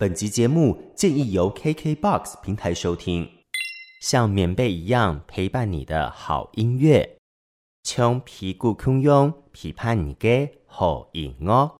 本集节目建议由 KKBOX 平台收听，像棉被一样陪伴你的好音乐，从皮骨汹涌批判你的好音乐。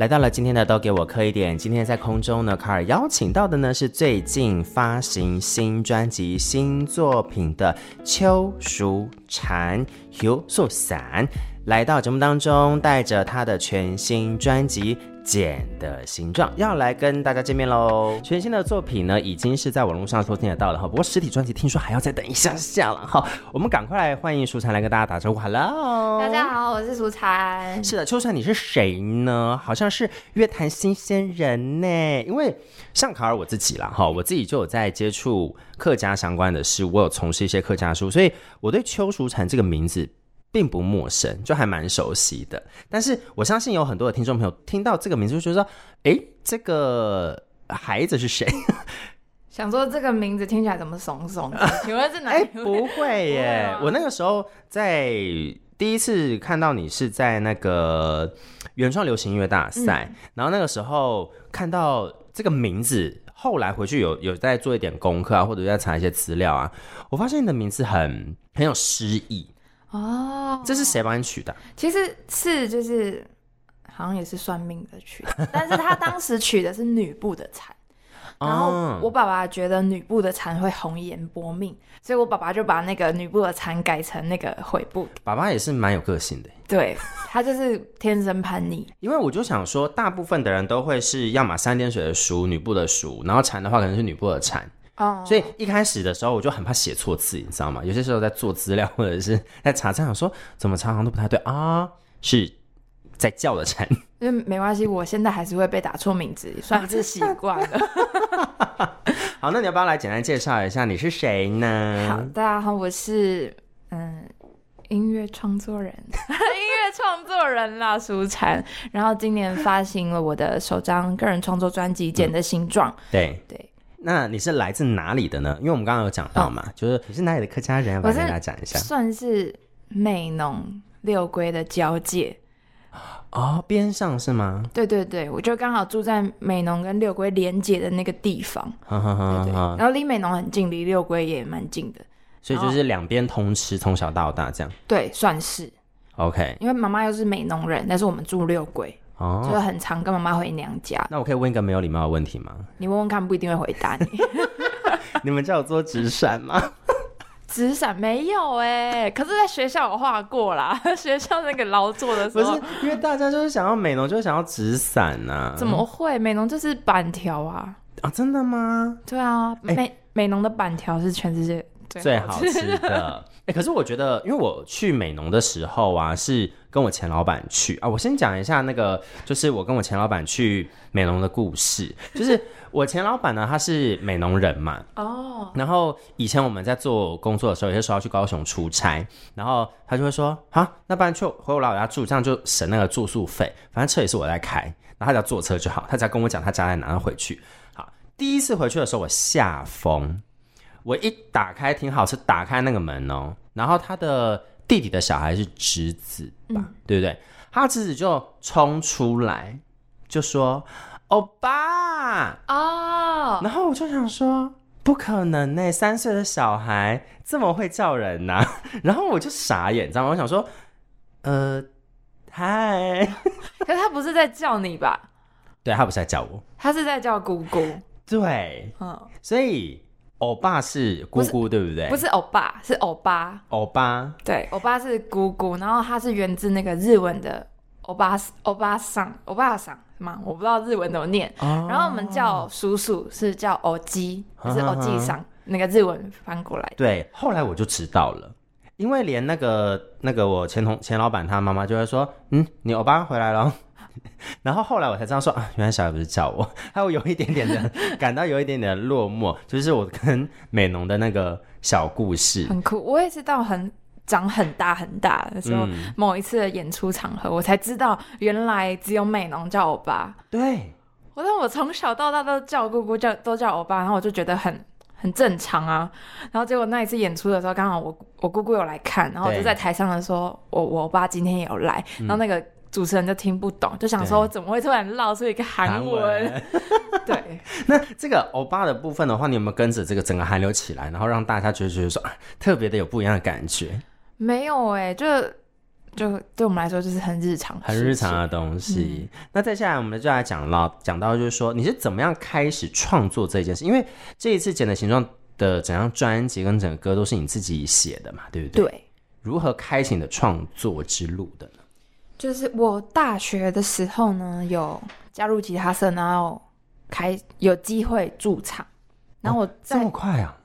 来到了今天的都给我磕一点。今天在空中呢，卡尔邀请到的呢是最近发行新专辑、新作品的邱淑蝉邱淑蝉，来到节目当中，带着他的全新专辑。茧的形状要来跟大家见面喽！全新的作品呢，已经是在网络上收听得到了哈。不过实体专辑听说还要再等一下下了哈。我们赶快来欢迎淑蝉来跟大家打招呼，Hello，大家好，我是淑蝉。是的，秋蝉，你是谁呢？好像是乐坛新鲜人呢。因为像卡尔我自己啦哈，我自己就有在接触客家相关的事，我有从事一些客家书，所以我对邱淑蝉这个名字。并不陌生，就还蛮熟悉的。但是我相信有很多的听众朋友听到这个名字，就觉得说：“哎，这个孩子是谁？” 想说这个名字听起来怎么怂怂的？请问是哪一位？不会耶！我那个时候在第一次看到你是在那个原创流行音乐大赛，嗯，然后那个时候看到这个名字，后来回去有有在做一点功课啊，或者在查一些资料啊，我发现你的名字很很有诗意。哦，这是谁帮你取的？其实是就是好像也是算命的取的，但是他当时取的是女部的蝉，然后我爸爸觉得女部的蚕会红颜薄命，所以我爸爸就把那个女部的蚕改成那个悔部。爸爸也是蛮有个性的，对，他就是天生叛逆。因为我就想说，大部分的人都会是要么三点水的淑，女部的淑，然后蚕的话可能是女部的蝉。Oh. 所以一开始的时候我就很怕写错字，你知道吗？有些时候在做资料或者是在查账，想说怎么查好像都不太对啊，是在叫的蝉。因为没关系，我现在还是会被打错名字，算是习惯了。好，那你要不要来简单介绍一下你是谁呢？好，大家好，我是嗯音乐创作人，音乐创作人啦，舒蝉。然后今年发行了我的首张个人创作专辑《茧的形状》。对对。那你是来自哪里的呢？因为我们刚刚有讲到嘛，哦、就是你是哪里的客家人，要不要跟大家讲一下？算是美浓六龟的交界哦，边上是吗？对对对，我就刚好住在美浓跟六龟连接的那个地方，对对，然后离美浓很近，离六龟也蛮近的，所以就是两边通吃，从小到大这样。对，算是 OK。因为妈妈又是美浓人，但是我们住六龟。哦，就很常跟妈妈回娘家。那我可以问一个没有礼貌的问题吗？你问问看，不一定会回答你。你们家有做纸伞吗？纸伞没有哎、欸，可是在学校有画过啦。学校那个劳作的时候，不是因为大家就是想要美农，就是想要纸伞呐。怎么会？美农就是板条啊！啊，真的吗？对啊，欸、美美农的板条是全世界最好吃的。哎、欸，可是我觉得，因为我去美农的时候啊，是。跟我前老板去啊，我先讲一下那个，就是我跟我前老板去美农的故事。就是我前老板呢，他是美农人嘛，哦，然后以前我们在做工作的时候，有些时候要去高雄出差，然后他就会说，好，那不然就回我老家住，这样就省那个住宿费，反正车也是我在开，然后他只要坐车就好，他只要跟我讲他家在哪，然后回去。好，第一次回去的时候我吓疯，我一打开挺好，是打开那个门哦，然后他的。弟弟的小孩是侄子吧，嗯、对不对？他侄子就冲出来就说：“欧巴哦。”然后我就想说：“不可能呢，三岁的小孩这么会叫人呐、啊！” 然后我就傻眼，你知道吗？我想说：“呃，嗨。”可是他不是在叫你吧？对，他不是在叫我，他是在叫姑姑。对，嗯，所以。欧巴是姑姑，对不对？不是欧巴，是欧巴。欧巴，对，欧巴是姑姑，然后它是源自那个日文的欧巴，欧巴桑，欧巴桑是吗？我不知道日文怎么念。哦、然后我们叫叔叔是叫欧基，是欧基桑，那个日文翻过来。对，后来我就知道了，因为连那个那个我前同前老板他妈妈就会说，嗯，你欧巴回来了。然后后来我才知道说啊，原来小孩不是叫我，还有有一点点的感到有一点点的落寞，就是我跟美浓的那个小故事，很酷。我也是到很长很大很大的时候，某一次的演出场合，我才知道原来只有美浓叫我爸。对，我但我从小到大都叫姑姑叫都叫我爸，然后我就觉得很很正常啊。然后结果那一次演出的时候，刚好我我姑姑有来看，然后我就在台上的时候，我我欧巴今天也有来，然后那个主持人就听不懂，就想说怎么会突然绕出一个韩文？文 对。那这个欧巴的部分的话，你有没有跟着这个整个韩流起来，然后让大家觉得觉得说、啊、特别的有不一样的感觉？没有哎、欸，就。就对我们来说，就是很日常、很日常的东西。嗯、那再下来，我们就来讲到讲到，就是说你是怎么样开始创作这件事？因为这一次《剪的形状》的整张专辑跟整个歌都是你自己写的嘛，对不对？对。如何开启你的创作之路的呢？就是我大学的时候呢，有加入吉他社，然后开有机会驻唱。然后我、哦、这么快啊？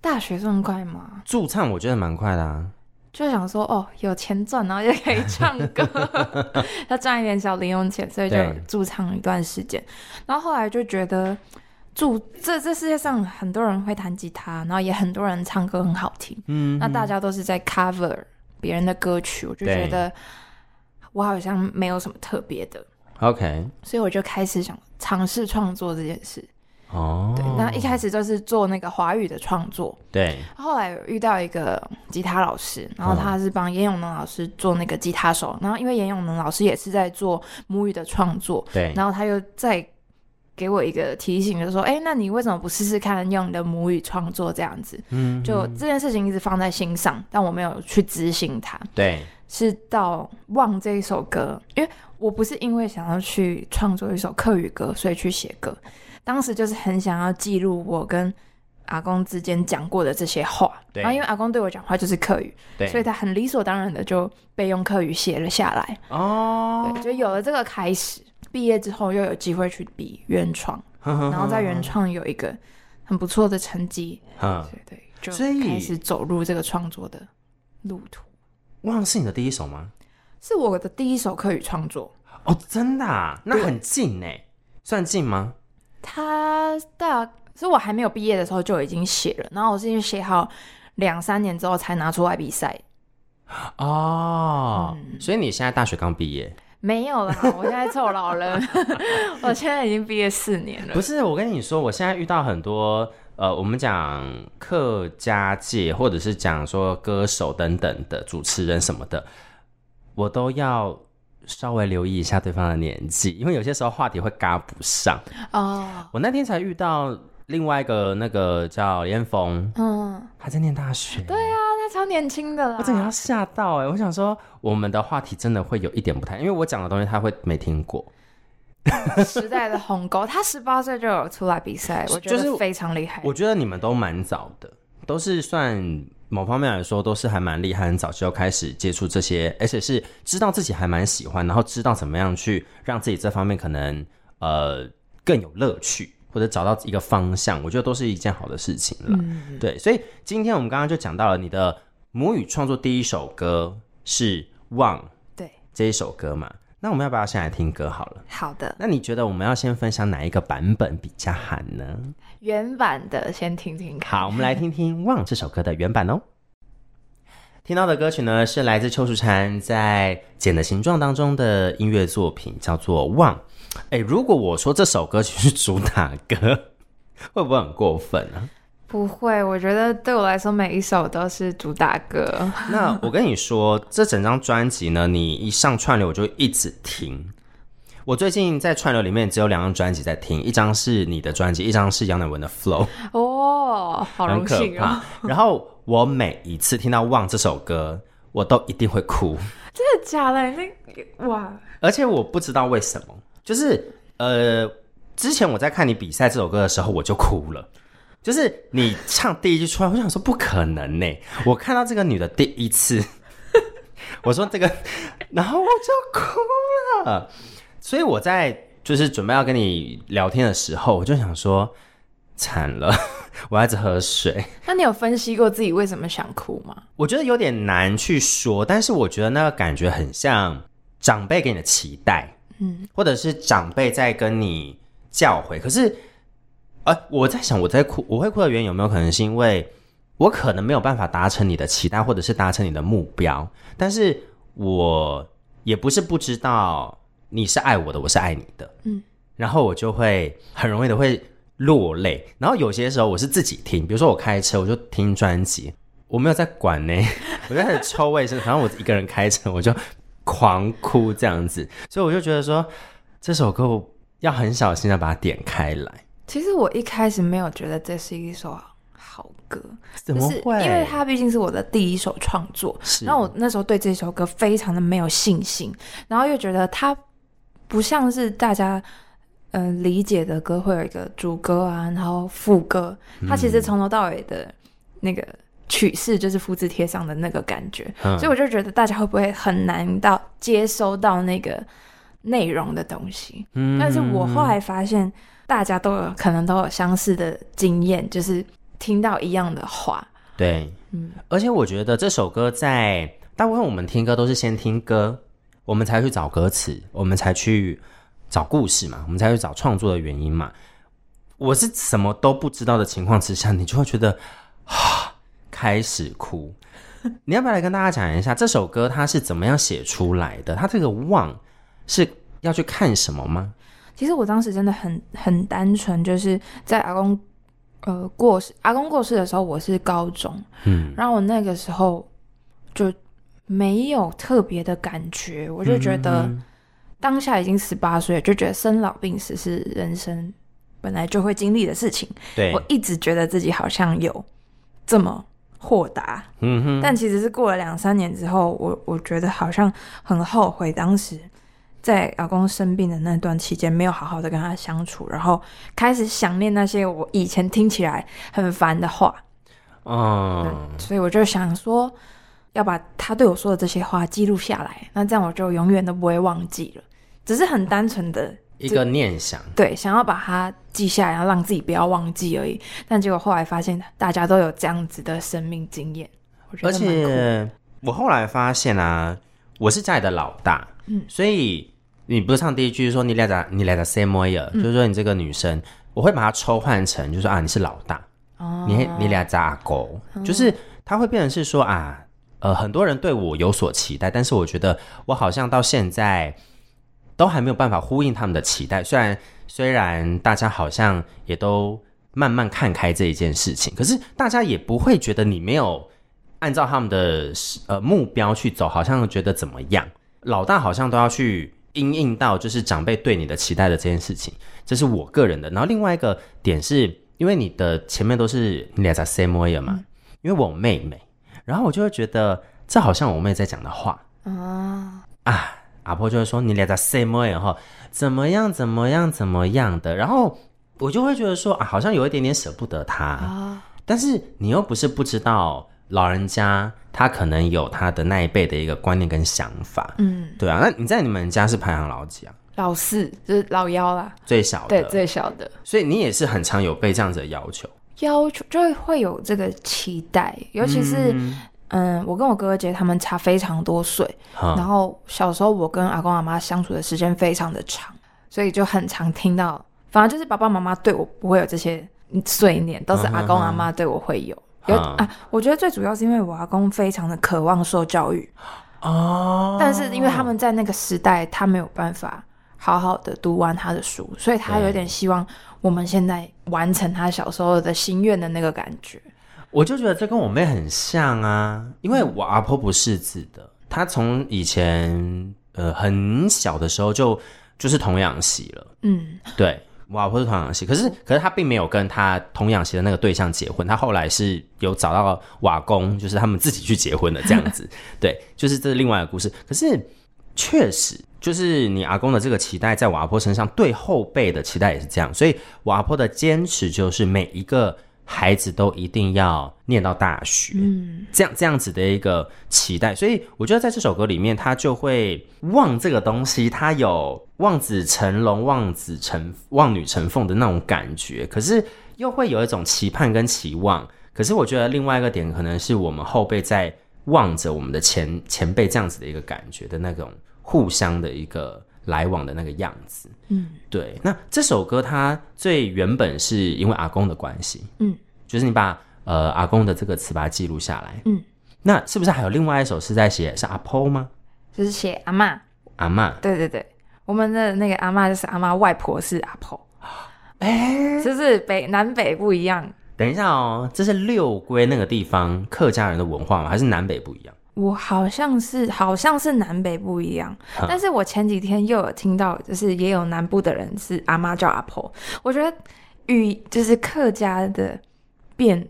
大学这么快吗？驻唱我觉得蛮快的啊。就想说哦，有钱赚，然后就可以唱歌，要赚一点小零用钱，所以就驻唱一段时间。然后后来就觉得，驻这这世界上很多人会弹吉他，然后也很多人唱歌很好听，嗯，那大家都是在 cover 别人的歌曲，我就觉得我好像没有什么特别的，OK，所以我就开始想尝试创作这件事。哦，对，那一开始就是做那个华语的创作，对。后来遇到一个吉他老师，然后他是帮严永能老师做那个吉他手，然后因为严永能老师也是在做母语的创作，对。然后他又再给我一个提醒，就说，哎，那你为什么不试试看用你的母语创作这样子？嗯，就这件事情一直放在心上，但我没有去执行它。对，是到《望》这一首歌，因为我不是因为想要去创作一首客语歌，所以去写歌。当时就是很想要记录我跟阿公之间讲过的这些话，对。然后因为阿公对我讲话就是客语，对，所以他很理所当然的就被用客语写了下来。哦，对，就有了这个开始。毕业之后又有机会去比原创，然后在原创有一个很不错的成绩，嗯，对对，就开始走入这个创作的路途。忘了是你的第一首吗？是我的第一首课语创作。哦，真的啊？那很近呢，算近吗？他大，是我还没有毕业的时候就已经写了，然后我是因为写好两三年之后才拿出来比赛。哦、嗯，所以你现在大学刚毕业？没有啦，我现在臭老人，我现在已经毕业四年了。不是，我跟你说，我现在遇到很多呃，我们讲客家界，或者是讲说歌手等等的主持人什么的，我都要。稍微留意一下对方的年纪，因为有些时候话题会嘎不上哦。Oh. 我那天才遇到另外一个那个叫连峰，嗯，还在念大学。对啊，他超年轻的啦。我真的要吓到哎、欸！我想说，我们的话题真的会有一点不太，因为我讲的东西他会没听过。时代的鸿沟，他十八岁就有出来比赛，我觉得非常厉害。我觉得你们都蛮早的，都是算。某方面来说，都是还蛮厉害，很早就开始接触这些，而且是知道自己还蛮喜欢，然后知道怎么样去让自己这方面可能呃更有乐趣，或者找到一个方向，我觉得都是一件好的事情了。嗯、对，所以今天我们刚刚就讲到了你的母语创作第一首歌是《望》，对这一首歌嘛。那我们要不要先来听歌好了？好的。那你觉得我们要先分享哪一个版本比较好呢？原版的，先听听看。好，我们来听听《望》这首歌的原版哦。听到的歌曲呢，是来自邱淑婵在《茧的形状》当中的音乐作品，叫做《望》。哎，如果我说这首歌曲是主打歌，会不会很过分啊？不会，我觉得对我来说每一首都是主打歌。那我跟你说，这整张专辑呢，你一上串流我就一直听。我最近在串流里面只有两张专辑在听，一张是你的专辑，一张是杨乃文的《Flow》。哦，好荣幸啊！然后我每一次听到《忘》这首歌，我都一定会哭。真的假的？那哇！而且我不知道为什么，就是呃，之前我在看你比赛这首歌的时候，我就哭了。就是你唱第一句出来，我想说不可能呢。我看到这个女的第一次，我说这个，然后我就哭了。所以我在就是准备要跟你聊天的时候，我就想说惨了，我要一直喝水。那你有分析过自己为什么想哭吗？我觉得有点难去说，但是我觉得那个感觉很像长辈给你的期待，嗯，或者是长辈在跟你教诲，可是。呃，我在想，我在哭，我会哭的原因有没有可能是因为我可能没有办法达成你的期待，或者是达成你的目标？但是我也不是不知道你是爱我的，我是爱你的，嗯，然后我就会很容易的会落泪。然后有些时候我是自己听，比如说我开车，我就听专辑，我没有在管呢，我就开始抽卫生，反正我一个人开车，我就狂哭这样子。所以我就觉得说，这首歌我要很小心的把它点开来。其实我一开始没有觉得这是一首好歌，怎么会？因为它毕竟是我的第一首创作，然后我那时候对这首歌非常的没有信心，然后又觉得它不像是大家。嗯、呃，理解的歌会有一个主歌啊，然后副歌，它其实从头到尾的那个曲式就是复制贴上的那个感觉，嗯，所以我就觉得大家会不会很难到接收到那个内容的东西？嗯，但是我后来发现大家都有可能都有相似的经验，就是听到一样的话。对，嗯，而且我觉得这首歌在大部分我们听歌都是先听歌，我们才去找歌词，我们才去。找故事嘛，我们才去找创作的原因嘛。我是什么都不知道的情况之下，你就会觉得啊，开始哭。你要不要来跟大家讲一下这首歌它是怎么样写出来的？它这个忘是要去看什么吗？其实我当时真的很很单纯，就是在阿公呃过世，阿公过世的时候，我是高中，嗯，然后我那个时候就没有特别的感觉，我就觉得。嗯当下已经十八岁，就觉得生老病死是人生本来就会经历的事情。对，我一直觉得自己好像有这么豁达，嗯哼。但其实是过了两三年之后，我我觉得好像很后悔，当时在老公生病的那段期间没有好好的跟他相处，然后开始想念那些我以前听起来很烦的话。嗯，所以我就想说，要把他对我说的这些话记录下来，那这样我就永远都不会忘记了。只是很单纯的一个念想，对，想要把它记下来，然后让自己不要忘记而已。但结果后来发现，大家都有这样子的生命经验，而且我后来发现啊，我是家里的老大，嗯，所以你不是唱第一句说你俩咋你俩咋 same way，就是说你这个女生，我会把它抽换成，就是说啊，你是老大，哦，你你俩在阿狗，就是它会变成是说啊，呃，很多人对我有所期待，但是我觉得我好像到现在。都还没有办法呼应他们的期待，虽然虽然大家好像也都慢慢看开这一件事情，可是大家也不会觉得你没有按照他们的呃目标去走，好像觉得怎么样？老大好像都要去因应到就是长辈对你的期待的这件事情，这是我个人的。然后另外一个点是因为你的前面都是你俩在 same way 嘛，因为我妹妹，然后我就会觉得这好像我妹在讲的话啊啊。阿婆就会说：“你俩在 same way 哈，怎么样，怎么样，怎么样的？”然后我就会觉得说：“啊，好像有一点点舍不得他。啊”但是你又不是不知道，老人家他可能有他的那一辈的一个观念跟想法。嗯，对啊。那你在你们家是排行老几啊？老四，就是老幺啦，最小的。对，最小的。所以你也是很常有被这样子的要求，要求就会有这个期待，尤其是。嗯嗯，我跟我哥哥姐他们差非常多岁，嗯，然后小时候我跟阿公阿妈相处的时间非常的长，所以就很常听到，反而就是爸爸妈妈对我不会有这些碎念，都是阿公阿妈对我会有。嗯、有、嗯、啊，我觉得最主要是因为我阿公非常的渴望受教育哦，但是因为他们在那个时代，他没有办法好好的读完他的书，所以他有点希望我们现在完成他小时候的心愿的那个感觉。我就觉得这跟我妹很像啊，因为我阿婆不识字的，她从以前呃很小的时候就就是童养媳了。嗯，对，我阿婆是童养媳，可是可是她并没有跟她童养媳的那个对象结婚，她后来是有找到瓦工，就是他们自己去结婚的这样子。对，就是这是另外一个故事。可是确实，就是你阿公的这个期待，在我阿婆身上对后辈的期待也是这样，所以我阿婆的坚持就是每一个。孩子都一定要念到大学，嗯，这样这样子的一个期待，所以我觉得在这首歌里面，他就会望这个东西，他有望子成龙、望子成望女成凤的那种感觉，可是又会有一种期盼跟期望。可是我觉得另外一个点，可能是我们后辈在望着我们的前前辈这样子的一个感觉的那种互相的一个来往的那个样子。嗯，对。那这首歌它最原本是因为阿公的关系，嗯，就是你把呃阿公的这个词把它记录下来，嗯，那是不是还有另外一首是在写是阿婆吗？就是写阿嬷，阿嬷。对对对，我们的那个阿嬷就是阿嬷，外婆是阿婆，哎，就是北南北不一样。等一下哦，这是六龟那个地方客家人的文化吗？还是南北不一样？我好像是，好像是南北不一样。嗯、但是我前几天又有听到，就是也有南部的人是阿妈叫阿婆。我觉得语就是客家的变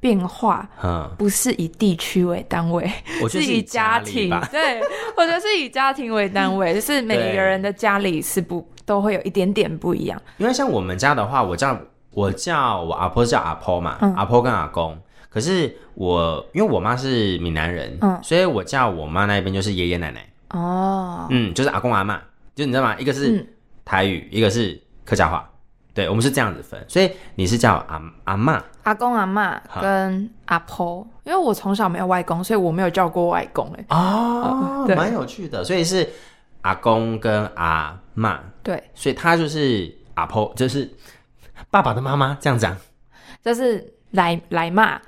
变化，嗯，不是以地区为单位，我是以家庭。对，我觉得是以家庭为单位，就是每个人的家里是不都会有一点点不一样。因为像我们家的话，我叫我叫我阿婆叫阿婆嘛，嗯、阿婆跟阿公。可是我因为我妈是闽南人，嗯，所以我叫我妈那边就是爷爷奶奶。哦，嗯，就是阿公阿妈，就你知道吗？一个是台语，嗯、一个是客家话，对，我们是这样子分。所以你是叫阿阿妈、阿公阿妈跟阿婆，因为我从小没有外公，所以我没有叫过外公哎。哦，蛮有趣的，所以是阿公跟阿妈，对，所以他就是阿婆，就是爸爸的妈妈这样讲，就是来来骂。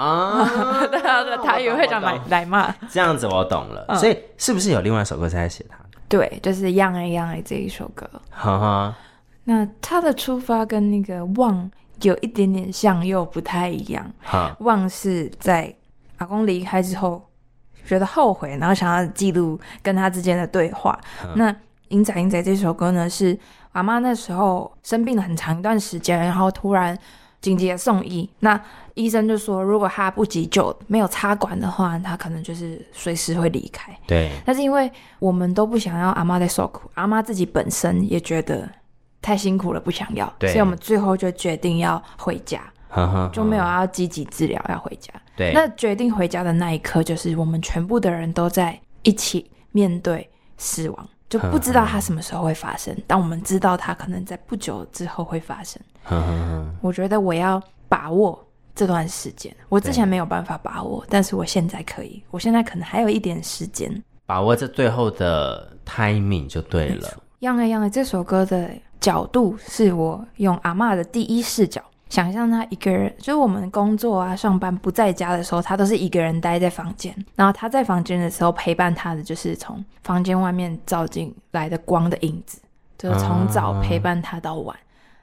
啊，对啊，对，他也会讲来来骂，这样子我懂了。所以是不是有另外一首歌是在写他？对，就是《样哎样哎》这一首歌。哈哈，那他的出发跟那个望有一点点像，又不太一样。哈，望是在阿公离开之后觉得后悔，然后想要记录跟他之间的对话。那银仔银仔这首歌呢，是阿妈那时候生病了很长一段时间，然后突然。紧急的送医，那医生就说，如果他不急救，没有插管的话，他可能就是随时会离开。对，但是因为我们都不想要阿妈在受苦，阿妈自己本身也觉得太辛苦了，不想要，对所以我们最后就决定要回家，就没有要积极治疗，要回家。对，那决定回家的那一刻，就是我们全部的人都在一起面对死亡。就不知道它什么时候会发生，但我们知道它可能在不久之后会发生。我觉得我要把握这段时间，我之前没有办法把握，但是我现在可以。我现在可能还有一点时间，把握这最后的 timing 就对了。样哎样哎，这首歌的角度是我用阿嬷的第一视角。想象他一个人，就是我们工作啊、上班不在家的时候，他都是一个人待在房间。然后他在房间的时候，陪伴他的就是从房间外面照进来的光的影子，就是从早陪伴他到晚。啊、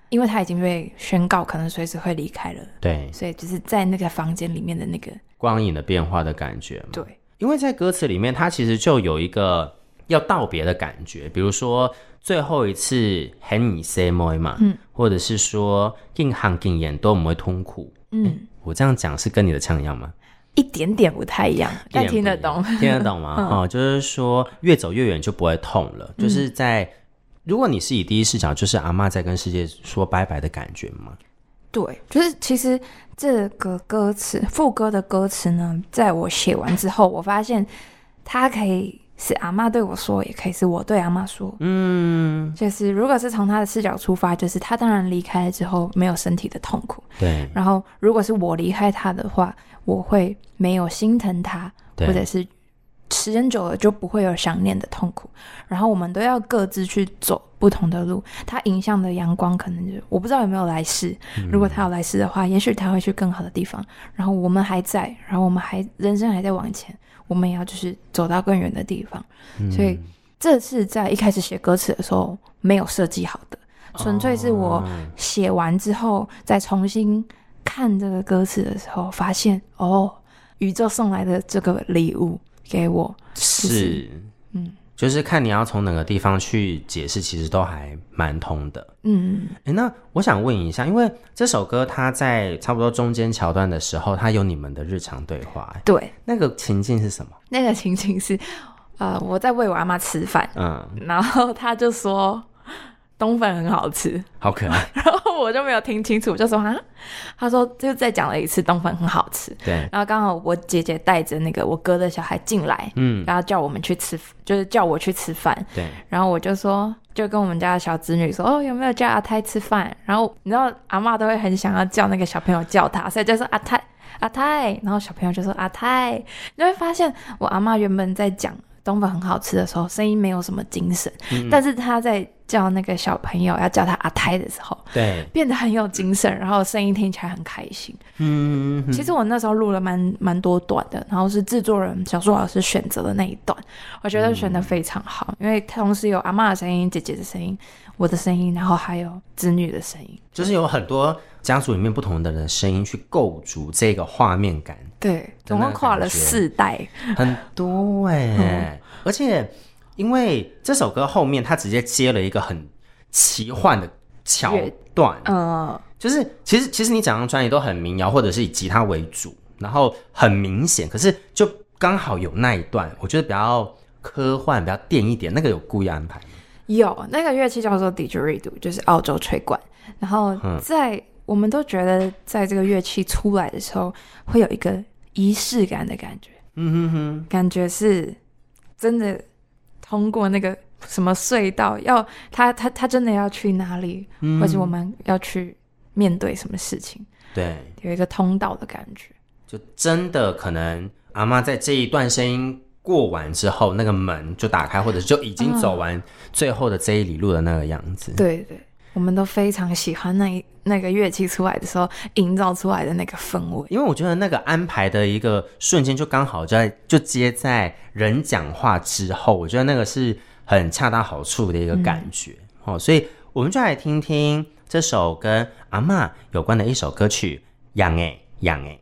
因为他已经被宣告可能随时会离开了，对，所以就是在那个房间里面的那个光影的变化的感觉。对，因为在歌词里面，他其实就有一个要道别的感觉，比如说。最后一次喊你 say more 嘛，嗯，或者是说硬行硬演都不会痛苦，嗯，我这样讲是跟你的唱一样吗？一点点不太一样，但听得懂，听得懂吗？嗯、哦，就是说越走越远就不会痛了，嗯、就是在如果你是以第一视角，就是阿妈在跟世界说拜拜的感觉吗？对，就是其实这个歌词副歌的歌词呢，在我写完之后，我发现它可以。是阿妈对我说，也可以是我对阿妈说。嗯，就是如果是从他的视角出发，就是他当然离开了之后没有身体的痛苦。对。然后，如果是我离开他的话，我会没有心疼他，或者是时间久了就不会有想念的痛苦。然后，我们都要各自去走不同的路。他迎向的阳光，可能就我不知道有没有来世。嗯、如果他有来世的话，也许他会去更好的地方。然后我们还在，然后我们还人生还在往前。我们也要就是走到更远的地方，嗯、所以这是在一开始写歌词的时候没有设计好的，纯粹是我写完之后再重新看这个歌词的时候，发现哦，宇宙送来的这个礼物给我是，是嗯。就是看你要从哪个地方去解释，其实都还蛮通的。嗯，哎，那我想问一下，因为这首歌它在差不多中间桥段的时候，它有你们的日常对话。对，那个情境是什么？那个情境是，呃，我在喂我阿妈吃饭，嗯，然后他就说。冬粉很好吃，好可爱。然后我就没有听清楚，就说啊，他说就再讲了一次冬粉很好吃。对。然后刚好我姐姐带着那个我哥的小孩进来，嗯，然后叫我们去吃，就是叫我去吃饭。对。然后我就说，就跟我们家的小侄女说，哦，有没有叫阿泰吃饭？然后你知道阿妈都会很想要叫那个小朋友叫他，所以就说阿泰阿泰，然后小朋友就说阿泰，你就会发现我阿妈原本在讲东粉很好吃的时候，声音没有什么精神，嗯、但是他在。叫那个小朋友要叫他阿泰的时候，对，变得很有精神，然后声音听起来很开心。嗯，其实我那时候录了蛮蛮多段的，然后是制作人小树老师选择的那一段，我觉得选的非常好，嗯、因为同时有阿妈的声音、姐姐的声音、我的声音，然后还有子女的声音，就是有很多家族里面不同的人声音去构筑这个画面感。对，总共跨了四代，很多哎、欸，嗯、而且。因为这首歌后面他直接接了一个很奇幻的桥段，嗯，就是其实其实你整张专辑都很民谣或者是以吉他为主，然后很明显，可是就刚好有那一段，我觉得比较科幻、比较电一点，那个有故意安排吗？有，那个乐器叫做 didgeridoo，就是澳洲吹管，然后在、嗯、我们都觉得在这个乐器出来的时候会有一个仪式感的感觉，嗯哼哼，感觉是真的。通过那个什么隧道，要他他他真的要去哪里，嗯、或者我们要去面对什么事情？对，有一个通道的感觉，就真的可能阿妈在这一段声音过完之后，那个门就打开，或者就已经走完最后的这一里路的那个样子。嗯、对对。我们都非常喜欢那一那个乐器出来的时候营造出来的那个氛围，因为我觉得那个安排的一个瞬间就刚好在就接在人讲话之后，我觉得那个是很恰到好处的一个感觉、嗯、哦，所以我们就来听听这首跟阿嬷有关的一首歌曲《养诶养诶》。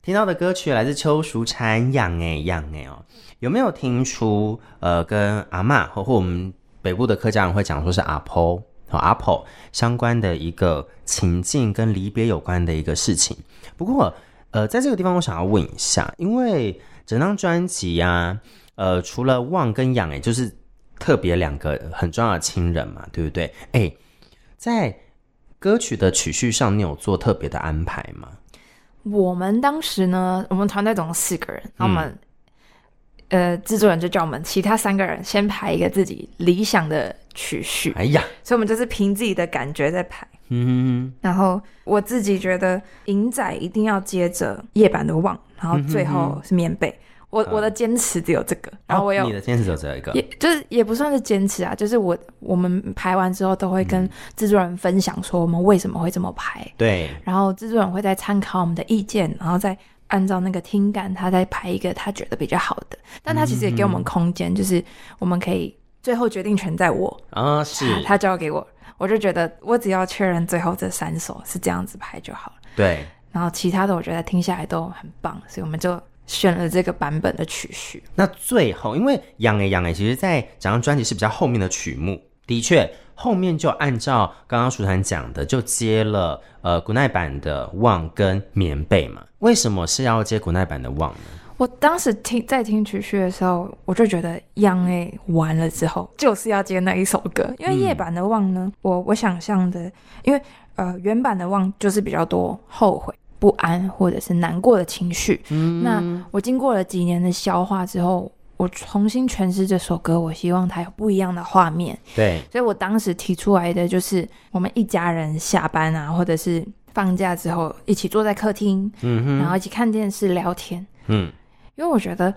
听到的歌曲来自邱淑婵《养诶养诶》哦，有没有听出呃跟阿嬷或或我们？北部的客家人会讲说是阿婆和阿婆相关的一个情境，跟离别有关的一个事情。不过，呃，在这个地方我想要问一下，因为整张专辑呀，呃，除了望跟养，哎，就是特别两个很重要的亲人嘛，对不对？哎，在歌曲的曲序上，你有做特别的安排吗？我们当时呢，我们团队总共四个人，那我们。嗯呃，制作人就叫我们其他三个人先排一个自己理想的曲序。哎呀，所以我们就是凭自己的感觉在排。嗯然后我自己觉得银仔一定要接着夜版的望，然后最后是棉被。我我的坚持只有这个。然后我有、哦、你的坚持只有这一个，也就是也不算是坚持啊，就是我我们排完之后都会跟制作人分享说我们为什么会这么排。对，然后制作人会再参考我们的意见，然后再。按照那个听感，他再排一个他觉得比较好的，但他其实也给我们空间，嗯、就是我们可以最后决定权在我啊，是他，他交给我，我就觉得我只要确认最后这三首是这样子排就好了。对，然后其他的我觉得听下来都很棒，所以我们就选了这个版本的曲序。那最后，因为《养诶养诶》其实在整张专辑是比较后面的曲目，的确。后面就按照刚刚舒坦讲的，就接了呃古奈版的望跟棉被嘛。为什么是要接古奈版的望呢？我当时听在听曲序的时候，我就觉得央诶完了之后就是要接那一首歌，因为夜版的望呢，嗯、我我想象的，因为呃原版的望就是比较多后悔、不安或者是难过的情绪。嗯，那我经过了几年的消化之后。我重新诠释这首歌，我希望它有不一样的画面。对，所以我当时提出来的就是，我们一家人下班啊，或者是放假之后，一起坐在客厅，嗯哼，然后一起看电视聊天，嗯，因为我觉得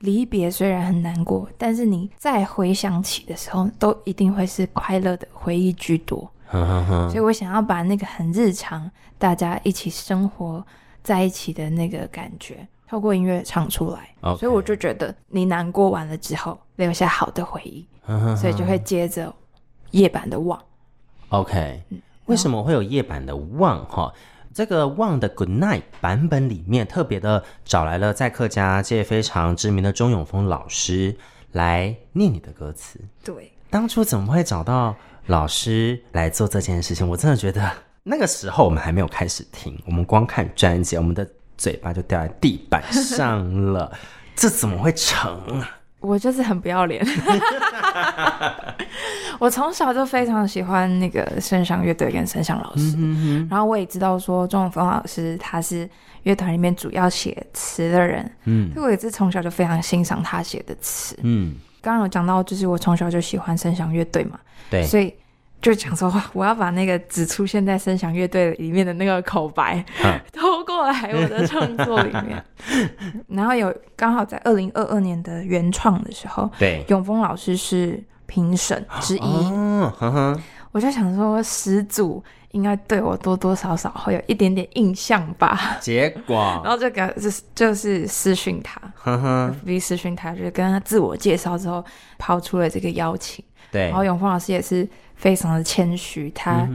离别虽然很难过，但是你再回想起的时候，都一定会是快乐的回忆居多。所以我想要把那个很日常，大家一起生活在一起的那个感觉。透过音乐唱出来.所以我就觉得你难过完了之后，留下好的回忆，所以就会接着夜版的望。OK，、嗯、为什么会有夜版的望？哈，这个望的 Good Night 版本里面特别的找来了在客家界非常知名的钟永峰老师来念你的歌词。对，当初怎么会找到老师来做这件事情？我真的觉得那个时候我们还没有开始听，我们光看专辑，我们的。嘴巴就掉在地板上了，这怎么会成啊？我就是很不要脸。我从小就非常喜欢那个声响乐队跟声响老师，然后我也知道说钟永峰老师他是乐团里面主要写词的人，嗯，所以我也是从小就非常欣赏他写的词，嗯。刚刚有讲到，就是我从小就喜欢声响乐队嘛，对，所以。就讲说话，我要把那个只出现在声响乐队里面的那个口白 偷过来我的创作里面。然后有刚好在二零二二年的原创的时候，对，永峰老师是评审之一。哦，呵呵。我就想说，始祖应该对我多多少少会有一点点印象吧。结果，然后就给就是就是私讯他，呵呵，FB 私讯他，就是跟他自我介绍之后，抛出了这个邀请。对，然后永峰老师也是非常的谦虚，他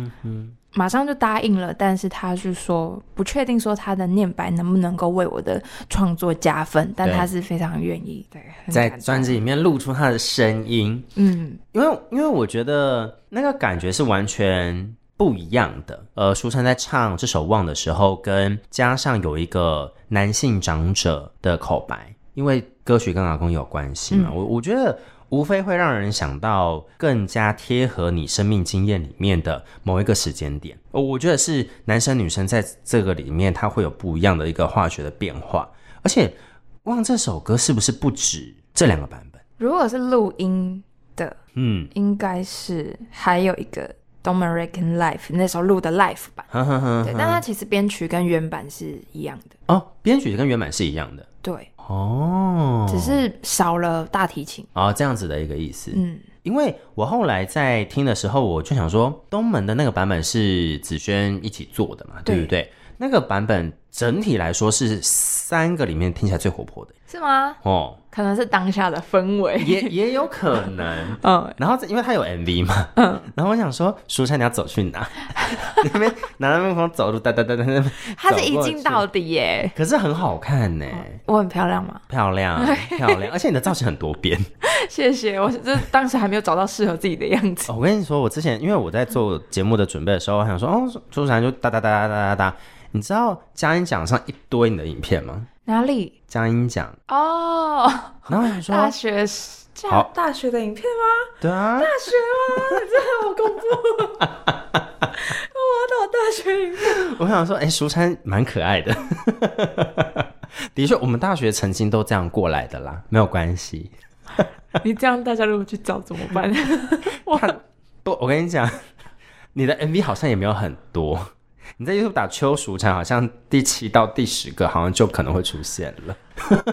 马上就答应了，但是他是说不确定说他的念白能不能够为我的创作加分，但他是非常愿意，对，在专辑里面露出他的声音，嗯，因为因为我觉得那个感觉是完全不一样的。呃，书珊在唱这首《望》的时候，跟加上有一个男性长者的口白，因为歌曲跟阿公有关系嘛，嗯、我我觉得。无非会让人想到更加贴合你生命经验里面的某一个时间点。我觉得是男生女生在这个里面，它会有不一样的一个化学的变化。而且，忘这首歌是不是不止这两个版本？如果是录音的，嗯，应该是还有一个《Don't American Life》那时候录的 Life 版。呵呵呵，对，但它其实编曲跟原版是一样的。哦，编曲跟原版是一样的。对。哦，只是少了大提琴。哦，这样子的一个意思。嗯，因为我后来在听的时候，我就想说，东门的那个版本是子轩一起做的嘛，对，对？不对？那个版本整体来说是三个里面听起来最活泼的，是吗？哦，可能是当下的氛围，也也有可能。嗯，然后因为他有 MV 嘛，嗯，然后我想说，书珊你要走去哪？那边拿着麦克风走路，哒哒哒哒，他是一镜到底耶，可是很好看呢。我很漂亮吗？漂亮，漂亮，而且你的造型很多变。谢谢，我这当时还没有找到适合自己的样子。我跟你说，我之前因为我在做节目的准备的时候，我想说，哦，书珊就哒哒哒哒哒哒哒。你知道佳音奖上一堆你的影片吗？哪里？佳音奖哦。然后我想说，大学好大学的影片吗？对啊，大学吗？你真的好恐怖！我要到大学影片。我想说，哎、欸，书珊蛮可爱的。的确，我们大学曾经都这样过来的啦，没有关系。你这样大家如果去找怎么办？我不，我跟你讲，你的 MV 好像也没有很多。你在 YouTube 打邱淑蝉，好像第七到第十个，好像就可能会出现了。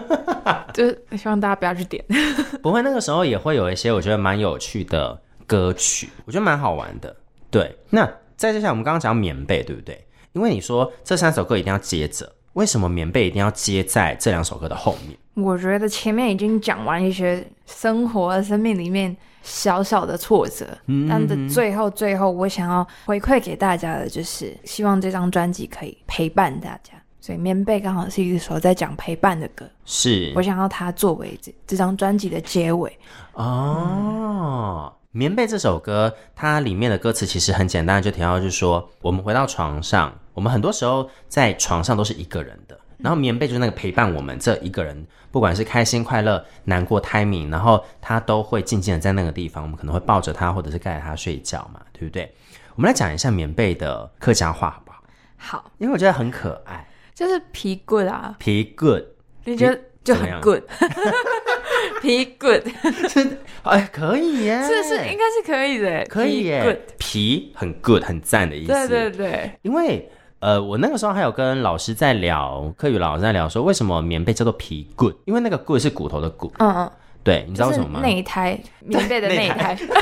就是希望大家不要去点。不会，那个时候也会有一些我觉得蛮有趣的歌曲，我觉得蛮好玩的。对，那再接下来我们刚刚讲棉被，对不对？因为你说这三首歌一定要接着，为什么棉被一定要接在这两首歌的后面？我觉得前面已经讲完一些生活、生命里面。小小的挫折，但的最后最后，我想要回馈给大家的就是，希望这张专辑可以陪伴大家。所以棉被刚好是一首在讲陪伴的歌，是我想要它作为这这张专辑的结尾。哦，棉被这首歌，它里面的歌词其实很简单，就提到就是说，我们回到床上，我们很多时候在床上都是一个人的。然后棉被就是那个陪伴我们这一个人，不管是开心、快乐、难过、胎鸣，然后他都会静静的在那个地方，我们可能会抱着他，或者是盖着他睡觉嘛，对不对？我们来讲一下棉被的客家话好不好？好，因为我觉得很可爱，就是皮 good 啊，皮 good，你觉得就很 good，皮 good，哎，可以耶，是是，应该是可以的，可以耶，皮很 good，很赞的意思，对对对，因为。呃，我那个时候还有跟老师在聊，课语老师在聊说，为什么棉被叫做皮棍？因为那个棍是骨头的骨。嗯嗯，对，你知道为什么吗？内胎，棉被的内胎，是吗？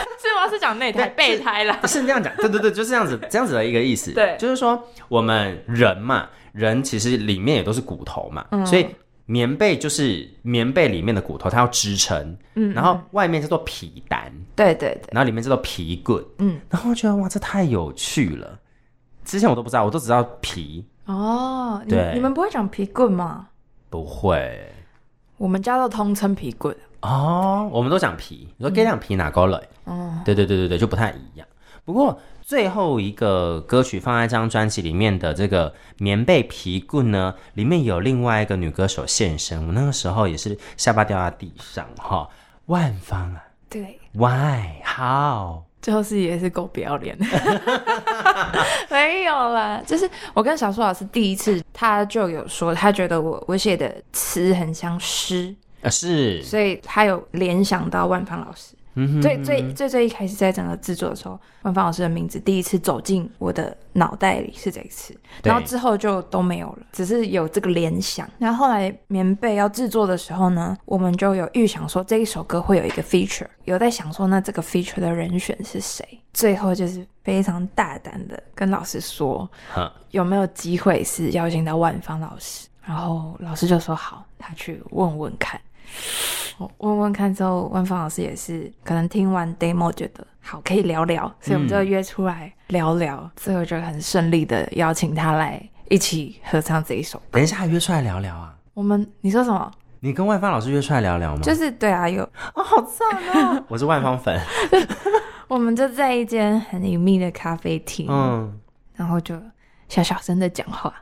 是讲内胎，备胎啦。是这样讲，对对对，就是这样子，这样子的一个意思。对，就是说我们人嘛，人其实里面也都是骨头嘛，嗯、所以棉被就是棉被里面的骨头，它要支撑。嗯，然后外面叫做皮单。对对对，然后里面叫做皮棍。嗯，然后我觉得哇，这太有趣了。之前我都不知道，我都只知道皮哦。对，你们不会讲皮棍吗？不会，我们家都通称皮棍哦。我们都讲皮，你说给两皮哪够了？哦，对对对对对，就不太一样。不过最后一个歌曲放在这张专辑里面的这个棉被皮棍呢，里面有另外一个女歌手现身。我那个时候也是下巴掉在地上哈、哦。万芳啊，对，Why How？最后是也是够不要脸，没有啦，就是我跟小树老师第一次，他就有说，他觉得我我写的词很像诗。啊，是，所以他有联想到万芳老师，嗯哼，最最最最一开始在整个制作的时候，万芳老师的名字第一次走进我的脑袋里是这一次，然后之后就都没有了，只是有这个联想。然后后来棉被要制作的时候呢，我们就有预想说这一首歌会有一个 feature，有在想说那这个 feature 的人选是谁。最后就是非常大胆的跟老师说，有没有机会是邀请到万芳老师？然后老师就说好，他去问问看。我问问看之后，万芳老师也是可能听完 demo 觉得好，可以聊聊，所以我们就约出来聊聊。嗯、最后就很顺利的邀请他来一起合唱这一首。等一下还约出来聊聊啊？我们你说什么？你跟万芳老师约出来聊聊吗？就是对啊，有哦，好赞哦！我是万芳粉。我们就在一间很隐秘的咖啡厅，嗯，然后就小小声的讲话。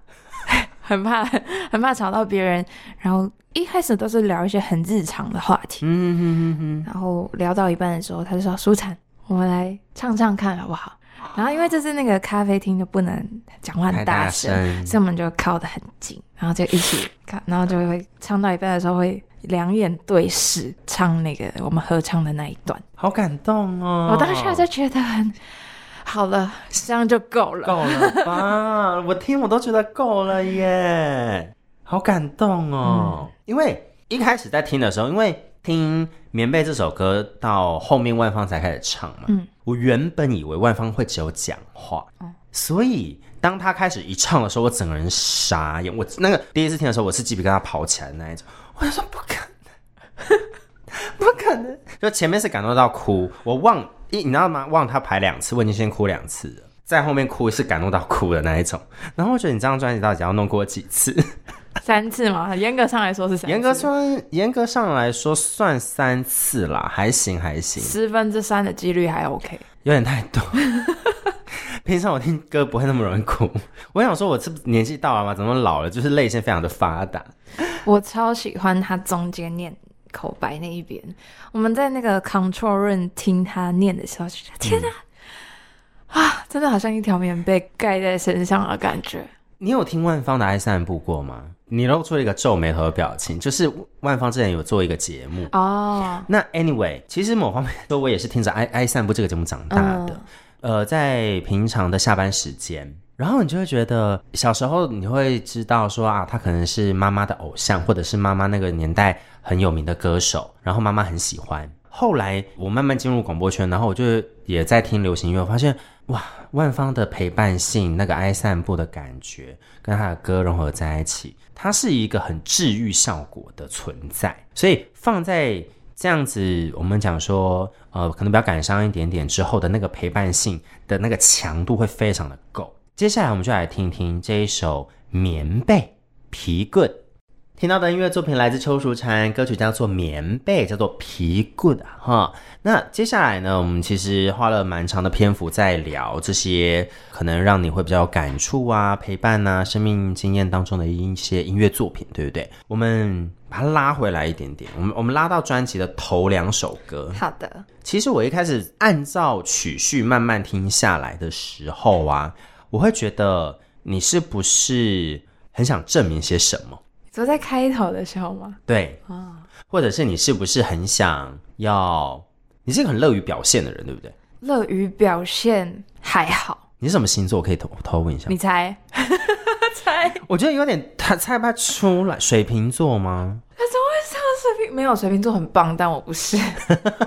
很怕，很怕吵到别人。然后一开始都是聊一些很日常的话题，嗯嗯嗯嗯。然后聊到一半的时候，他就说：“舒婵，我们来唱唱看好不好？”然后因为这是那个咖啡厅，就不能讲话很大声，大声，所以我们就靠得很近，然后就一起 看，然后就会唱到一半的时候会两眼对视，唱那个我们合唱的那一段。好感动哦！我当时就觉得很。好了，这样就够了。够了 吧？我听我都觉得够了耶，好感动哦。嗯、因为一开始在听的时候，因为听《棉被》这首歌到后面万芳才开始唱嘛，嗯，我原本以为万芳会只有讲话，嗯，所以当他开始一唱的时候，我整个人傻眼。我那个第一次听的时候，我是鸡皮疙瘩跑起来的那一种，我就说不可能，不可能，就前面是感动到哭，我忘。一，你知道吗？忘他排两次，我已经先哭两次了，在后面哭是感动到哭的那一种。然后我觉得你这张专辑到底要弄过几次？三次吗？严格上来说是三次。严格算，严格上来说算三次啦，还行还行。十分之三的几率还 OK，有点太多。平常我听歌不会那么容易哭。我想说，我是年纪到了吗？怎么老了？就是泪腺非常的发达。我超喜欢他中间念。口白那一边，我们在那个 control room 听他念的时候，就觉得天哪，嗯、啊，真的好像一条棉被盖在身上的感觉。你有听万芳的《爱散步》过吗？你露出了一个皱眉头的表情，就是万芳之前有做一个节目哦。那 anyway，其实某方面说，我也是听着《爱爱散步》这个节目长大的。嗯、呃，在平常的下班时间。然后你就会觉得，小时候你会知道说啊，他可能是妈妈的偶像，或者是妈妈那个年代很有名的歌手，然后妈妈很喜欢。后来我慢慢进入广播圈，然后我就也在听流行音乐，发现哇，万芳的陪伴性，那个爱散步的感觉，跟他的歌融合在一起，它是一个很治愈效果的存在。所以放在这样子，我们讲说，呃，可能比较感伤一点点之后的那个陪伴性的那个强度会非常的够。接下来我们就来听听这一首《棉被皮棍》。听到的音乐作品来自邱淑婵，歌曲叫做《棉被》，叫做皮棍哈。那接下来呢，我们其实花了蛮长的篇幅在聊这些可能让你会比较有感触啊、陪伴啊、生命经验当中的一些音乐作品，对不对？我们把它拉回来一点点，我们我们拉到专辑的头两首歌。好的。其实我一开始按照曲序慢慢听下来的时候啊。我会觉得你是不是很想证明些什么？就在开头的时候吗？对啊，哦、或者是你是不是很想要？你是一个很乐于表现的人，对不对？乐于表现还好。你是什么星座？我可以偷偷问一下。你猜？猜？我觉得有点他猜不出来。水瓶座吗？他怎么会说水瓶？没有，水瓶座很棒，但我不是。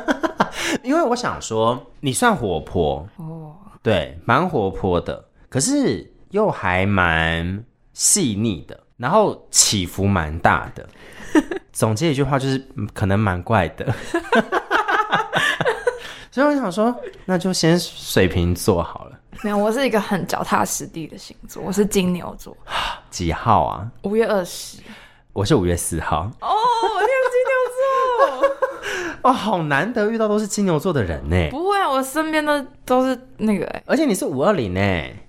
因为我想说，你算活泼哦，对，蛮活泼的。可是又还蛮细腻的，然后起伏蛮大的。总结一句话就是，可能蛮怪的。所以我想说，那就先水瓶座好了。没有，我是一个很脚踏实地的星座，我是金牛座。几号啊？五月二十。我是五月四号。哦，我是金牛座。哦，好难得遇到都是金牛座的人呢。不会啊，我身边的都是那个哎。而且你是五二零呢。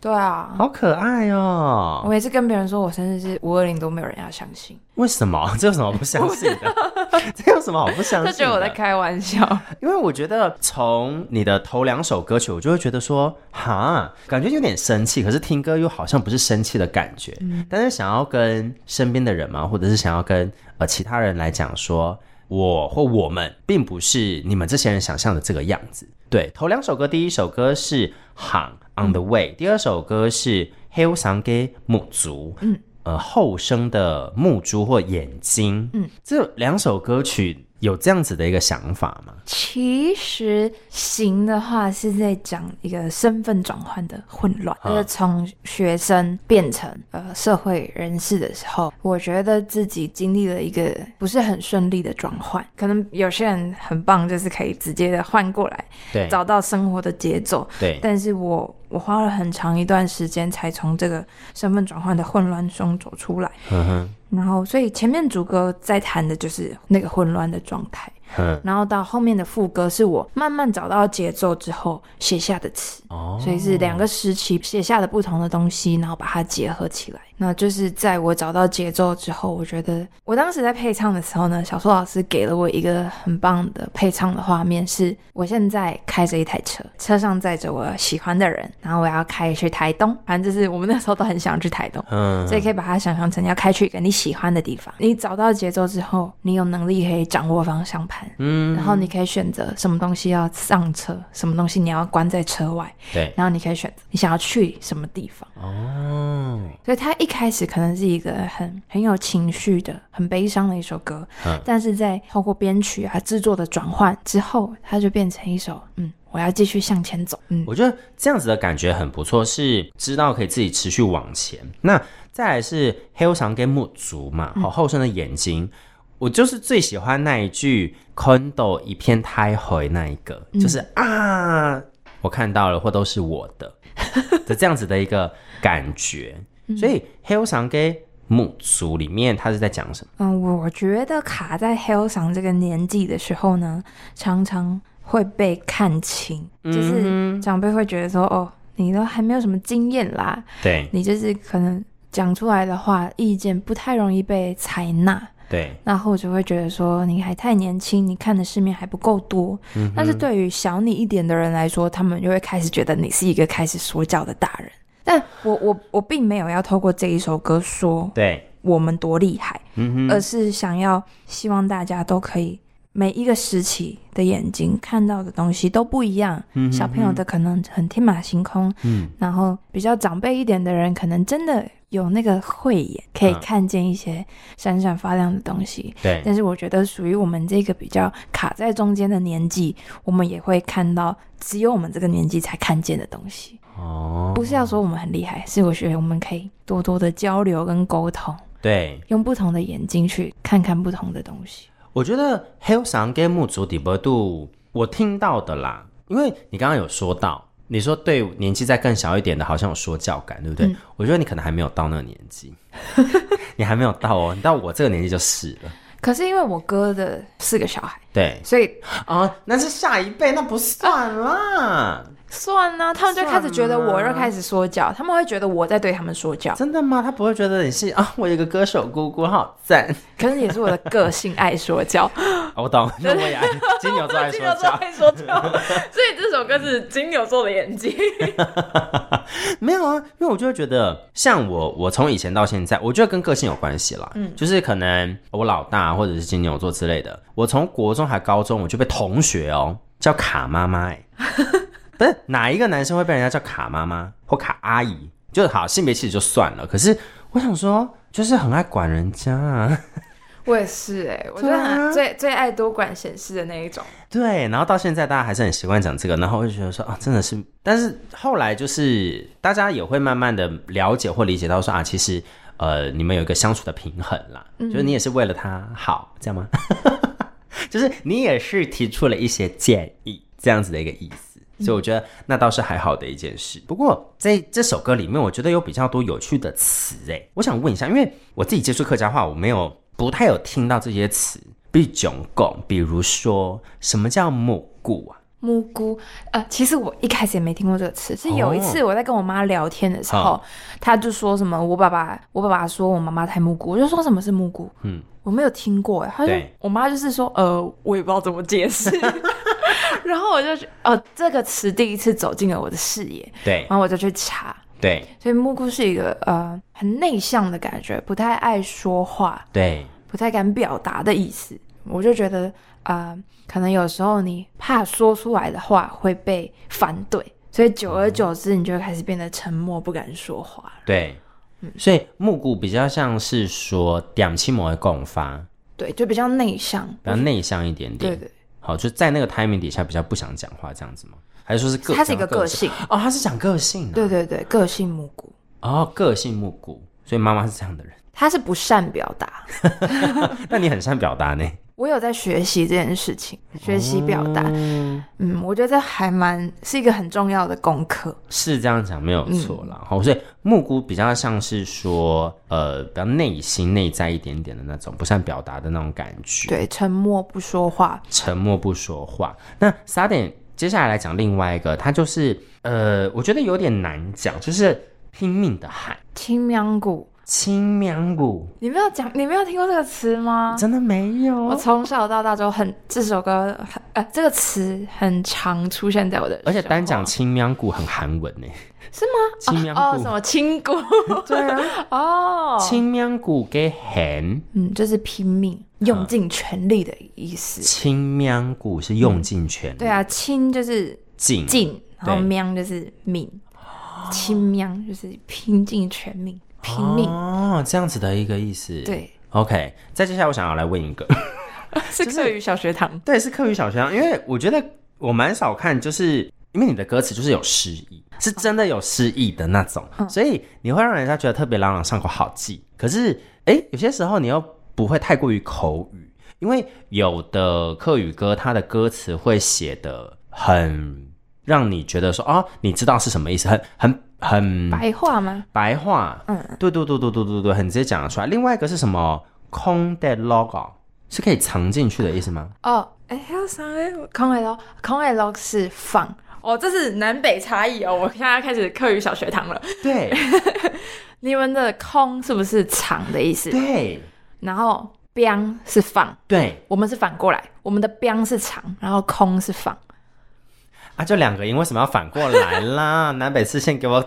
对啊，好可爱哦。我每次跟别人说我生日是五二零，都没有人要相信。为什么？这有什么不相信的？这有什么好不相信的？他觉得我在开玩笑。因为我觉得从你的头两首歌曲，我就会觉得说，哈，感觉有点生气，可是听歌又好像不是生气的感觉。嗯。但是想要跟身边的人嘛，或者是想要跟呃其他人来讲说。我或我们并不是你们这些人想象的这个样子。对，头两首歌，第一首歌是《行 On the Way》，第二首歌是《后生的木族》。嗯，呃，后生的木珠或眼睛。嗯，这两首歌曲。有这样子的一个想法吗？其实“行”的话是在讲一个身份转换的混乱，就是从学生变成呃社会人士的时候，我觉得自己经历了一个不是很顺利的转换。可能有些人很棒，就是可以直接的换过来，对，找到生活的节奏，对。但是我我花了很长一段时间才从这个身份转换的混乱中走出来。嗯哼。然后，所以前面主歌在谈的就是那个混乱的状态。嗯，然后到后面的副歌是我慢慢找到节奏之后写下的词，哦，所以是两个时期写下的不同的东西，然后把它结合起来。那就是在我找到节奏之后，我觉得我当时在配唱的时候呢，小苏老师给了我一个很棒的配唱的画面，是我现在开着一台车，车上载着我喜欢的人，然后我要开去台东，反正就是我们那时候都很想去台东，嗯，所以可以把它想象成要开去一个你喜欢的地方。你找到节奏之后，你有能力可以掌握方向盘。嗯，然后你可以选择什么东西要上车，什么东西你要关在车外。对，然后你可以选择你想要去什么地方。哦，所以他一开始可能是一个很很有情绪的、很悲伤的一首歌，嗯，但是在透过编曲啊制作的转换之后，它就变成一首嗯，我要继续向前走。嗯，我觉得这样子的感觉很不错，是知道可以自己持续往前。那再来是后生的木珠嘛，好、嗯、后生的眼睛。我就是最喜欢那一句“ “condo 一片胎回”那一个，嗯、就是啊，我看到了，或都是我的的这样子的一个感觉。所以《后生的木珠》里面，他是在讲什么？嗯，我觉得卡在后生这个年纪的时候呢，常常会被看清，就是长辈会觉得说：“哦，你都还没有什么经验啦。”对，你就是可能讲出来的话，意见不太容易被采纳。对，那或者会觉得说你还太年轻，你看的世面还不够多。嗯，但是对于小你一点的人来说，他们就会开始觉得你是一个开始说教的大人。但我我我并没有要透过这一首歌说对我们多厉害，嗯，而是想要希望大家都可以每一个时期的眼睛看到的东西都不一样。嗯，小朋友的可能很天马行空，嗯，然后比较长辈一点的人可能真的。有那个慧眼，可以看见一些闪闪发亮的东西。对、嗯，但是我觉得属于我们这个比较卡在中间的年纪，我们也会看到只有我们这个年纪才看见的东西。哦，不是要说我们很厉害，是我觉得我们可以多多的交流跟沟通。对，用不同的眼睛去看看不同的东西。我觉得后生的木主底波度，我听到的啦，因为你刚刚有说到。你说对年纪再更小一点的，好像有说教感，对不对？嗯、我觉得你可能还没有到那个年纪，你还没有到哦。你到我这个年纪就是了。可是因为我哥的四个小孩，对，所以啊，那是下一辈，那不算啦。啊算呢、啊，他们就开始觉得我又开始说教，他们会觉得我在对他们说教。真的吗？他不会觉得你是啊？我有个歌手姑姑，好赞。可是也是我的个性，爱说教。我懂，那我也爱金牛座爱说教，爱说教。所以这首歌是金牛座的眼睛。没有啊，因为我就会觉得，像我，我从以前到现在，我觉得跟个性有关系啦。嗯，就是可能我老大或者是金牛座之类的，我从国中还高中，我就被同学哦叫卡妈妈哎。不是哪一个男生会被人家叫卡妈妈或卡阿姨，就好性别气质就算了。可是我想说，就是很爱管人家啊。我也是哎、欸，我觉得很最最爱多管闲事的那一种。对，然后到现在大家还是很习惯讲这个，然后我就觉得说啊，真的是。但是后来就是大家也会慢慢的了解或理解到说啊，其实呃你们有一个相处的平衡啦，嗯、就是你也是为了他好，这样吗？就是你也是提出了一些建议，这样子的一个意思。所以我觉得那倒是还好的一件事。不过在这首歌里面，我觉得有比较多有趣的词诶。我想问一下，因为我自己接触客家话，我没有不太有听到这些词。比囧共，比如说什么叫木姑啊？木姑，呃，其实我一开始也没听过这个词。是有一次我在跟我妈聊天的时候，她、哦、就说什么我爸爸，我爸爸说我妈妈太木姑，我就说什么是木姑？嗯，我没有听过。哎她就我妈就是说，呃，我也不知道怎么解释。然后我就去哦，这个词第一次走进了我的视野，对，然后我就去查，对，所以木姑是一个呃很内向的感觉，不太爱说话，对，不太敢表达的意思。我就觉得啊、呃，可能有时候你怕说出来的话会被反对，所以久而久之，你就开始变得沉默，不敢说话。对，嗯，所以木古比较像是说点起某的共发，对，就比较内向，比较内向一点点。对对，好，就在那个 timing 底下比较不想讲话这样子吗？还是说是个？他是一个个性哦，他是讲个性。对对对，个性木骨。哦，个性木骨，所以妈妈是这样的人。他是不善表达，那你很善表达呢？我有在学习这件事情，学习表达。哦、嗯，我觉得这还蛮是一个很重要的功课。是这样讲没有错啦。好、嗯，所以木姑比较像是说，呃，比较内心内在一点点的那种不善表达的那种感觉。对，沉默不说话，沉默不说话。那撒点接下来来讲另外一个，他就是呃，我觉得有点难讲，就是拼命的喊，青苗鼓。青苗鼓，你没有讲，你没有听过这个词吗？真的没有。我从小到大就很这首歌很呃，这个词很常出现在我的，而且单讲青苗鼓很韩文呢，是吗？青苗鼓哦，什么青鼓？对啊，哦，青苗鼓给韩，嗯，就是拼命用尽全力的意思。青苗鼓是用尽全力，对啊，青就是尽尽，然后苗就是命，青苗就是拼尽全命。拼命哦，这样子的一个意思。对，OK。再接下来，我想要来问一个，是课余小学堂。对，是课余小学堂。因为我觉得我蛮少看，就是因为你的歌词就是有诗意，是真的有诗意的那种，嗯、所以你会让人家觉得特别朗朗上口，好记。可是，哎、欸，有些时候你又不会太过于口语，因为有的课语歌，它的歌词会写的很让你觉得说，哦，你知道是什么意思，很很。很白话吗？白话，嗯，对对对对对对对，很直接讲得出来。另外一个是什么？空的 logo 是可以藏进去的意思吗？哦，哎，还有啥？空的 log，空的 log 是放哦，这是南北差异哦。我现在开始课余小学堂了。对，你们的空是不是藏的意思？对，然后边是放，对，我们是反过来，我们的边是藏，然后空是放。啊，就两个音，为什么要反过来啦？南北四线给我